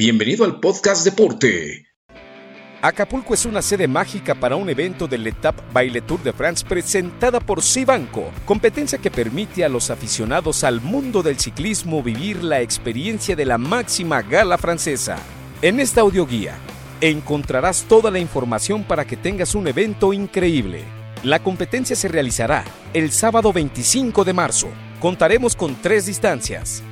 Bienvenido al podcast Deporte. Acapulco es una sede mágica para un evento del Etap Baile Tour de France presentada por Cibanco, competencia que permite a los aficionados al mundo del ciclismo vivir la experiencia de la máxima gala francesa. En esta audioguía encontrarás toda la información para que tengas un evento increíble. La competencia se realizará el sábado 25 de marzo. Contaremos con tres distancias.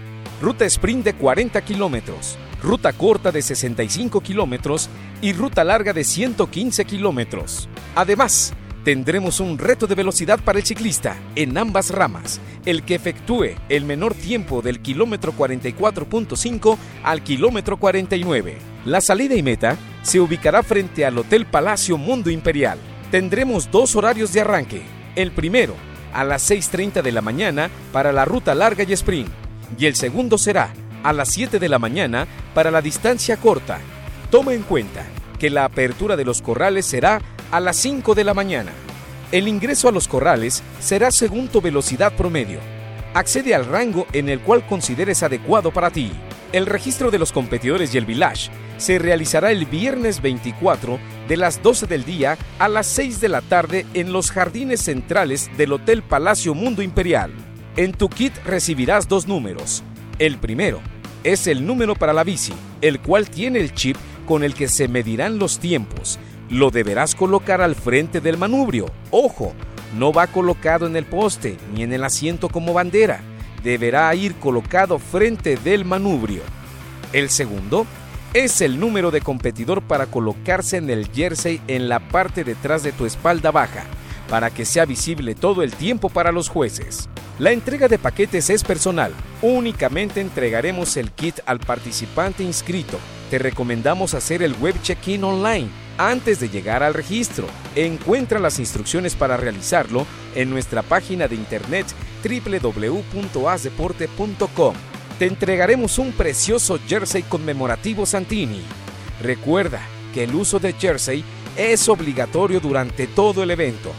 Ruta sprint de 40 kilómetros, ruta corta de 65 kilómetros y ruta larga de 115 kilómetros. Además, tendremos un reto de velocidad para el ciclista en ambas ramas, el que efectúe el menor tiempo del kilómetro 44.5 al kilómetro 49. La salida y meta se ubicará frente al Hotel Palacio Mundo Imperial. Tendremos dos horarios de arranque. El primero, a las 6.30 de la mañana para la ruta larga y sprint. Y el segundo será a las 7 de la mañana para la distancia corta. Toma en cuenta que la apertura de los corrales será a las 5 de la mañana. El ingreso a los corrales será según tu velocidad promedio. Accede al rango en el cual consideres adecuado para ti. El registro de los competidores y el village se realizará el viernes 24 de las 12 del día a las 6 de la tarde en los jardines centrales del Hotel Palacio Mundo Imperial. En tu kit recibirás dos números. El primero es el número para la bici, el cual tiene el chip con el que se medirán los tiempos. Lo deberás colocar al frente del manubrio. Ojo, no va colocado en el poste ni en el asiento como bandera. Deberá ir colocado frente del manubrio. El segundo es el número de competidor para colocarse en el jersey en la parte detrás de tu espalda baja, para que sea visible todo el tiempo para los jueces. La entrega de paquetes es personal. Únicamente entregaremos el kit al participante inscrito. Te recomendamos hacer el web check-in online antes de llegar al registro. Encuentra las instrucciones para realizarlo en nuestra página de internet www.asdeporte.com. Te entregaremos un precioso jersey conmemorativo Santini. Recuerda que el uso de jersey es obligatorio durante todo el evento.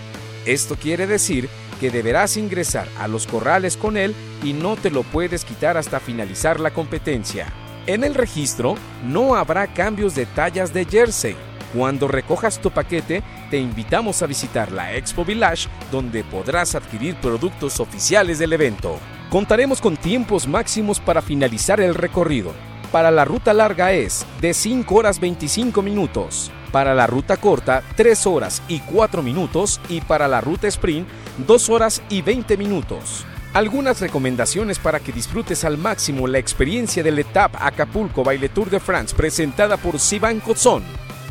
Esto quiere decir que deberás ingresar a los corrales con él y no te lo puedes quitar hasta finalizar la competencia. En el registro no habrá cambios de tallas de jersey. Cuando recojas tu paquete, te invitamos a visitar la Expo Village, donde podrás adquirir productos oficiales del evento. Contaremos con tiempos máximos para finalizar el recorrido. Para la ruta larga es de 5 horas 25 minutos. Para la ruta corta, 3 horas y 4 minutos. Y para la ruta sprint, 2 horas y 20 minutos. Algunas recomendaciones para que disfrutes al máximo la experiencia del Etap Acapulco Baile Tour de France presentada por Sivan son.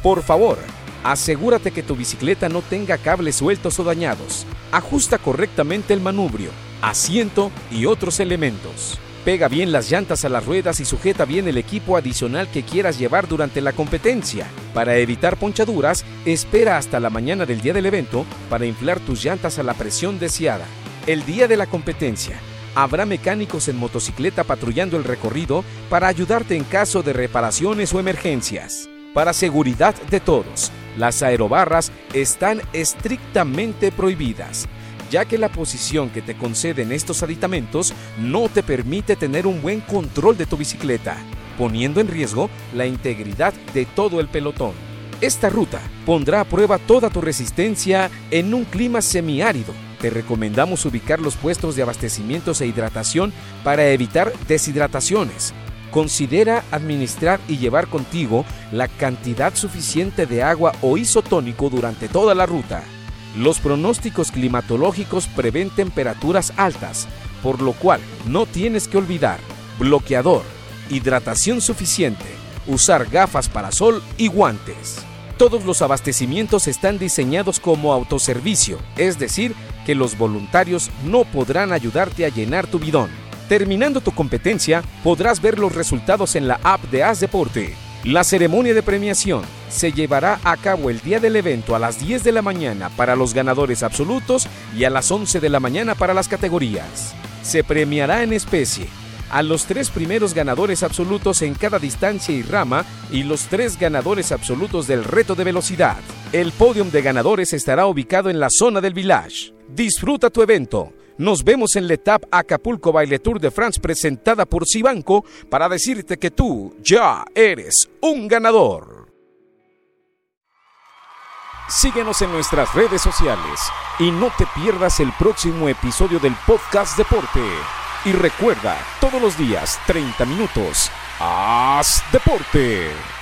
Por favor, asegúrate que tu bicicleta no tenga cables sueltos o dañados. Ajusta correctamente el manubrio, asiento y otros elementos. Pega bien las llantas a las ruedas y sujeta bien el equipo adicional que quieras llevar durante la competencia. Para evitar ponchaduras, espera hasta la mañana del día del evento para inflar tus llantas a la presión deseada. El día de la competencia, habrá mecánicos en motocicleta patrullando el recorrido para ayudarte en caso de reparaciones o emergencias. Para seguridad de todos, las aerobarras están estrictamente prohibidas ya que la posición que te conceden estos aditamentos no te permite tener un buen control de tu bicicleta, poniendo en riesgo la integridad de todo el pelotón. Esta ruta pondrá a prueba toda tu resistencia en un clima semiárido. Te recomendamos ubicar los puestos de abastecimientos e hidratación para evitar deshidrataciones. Considera administrar y llevar contigo la cantidad suficiente de agua o isotónico durante toda la ruta. Los pronósticos climatológicos prevén temperaturas altas, por lo cual no tienes que olvidar bloqueador, hidratación suficiente, usar gafas para sol y guantes. Todos los abastecimientos están diseñados como autoservicio, es decir, que los voluntarios no podrán ayudarte a llenar tu bidón. Terminando tu competencia, podrás ver los resultados en la app de As Deporte. La ceremonia de premiación se llevará a cabo el día del evento a las 10 de la mañana para los ganadores absolutos y a las 11 de la mañana para las categorías. Se premiará en especie a los tres primeros ganadores absolutos en cada distancia y rama y los tres ganadores absolutos del reto de velocidad. El podium de ganadores estará ubicado en la zona del village. Disfruta tu evento Nos vemos en la etapa Acapulco Baile Tour de France presentada por Cibanco para decirte que tú ya eres un ganador. Síguenos en nuestras redes sociales y no te pierdas el próximo episodio del podcast Deporte. Y recuerda, todos los días, 30 minutos, haz deporte.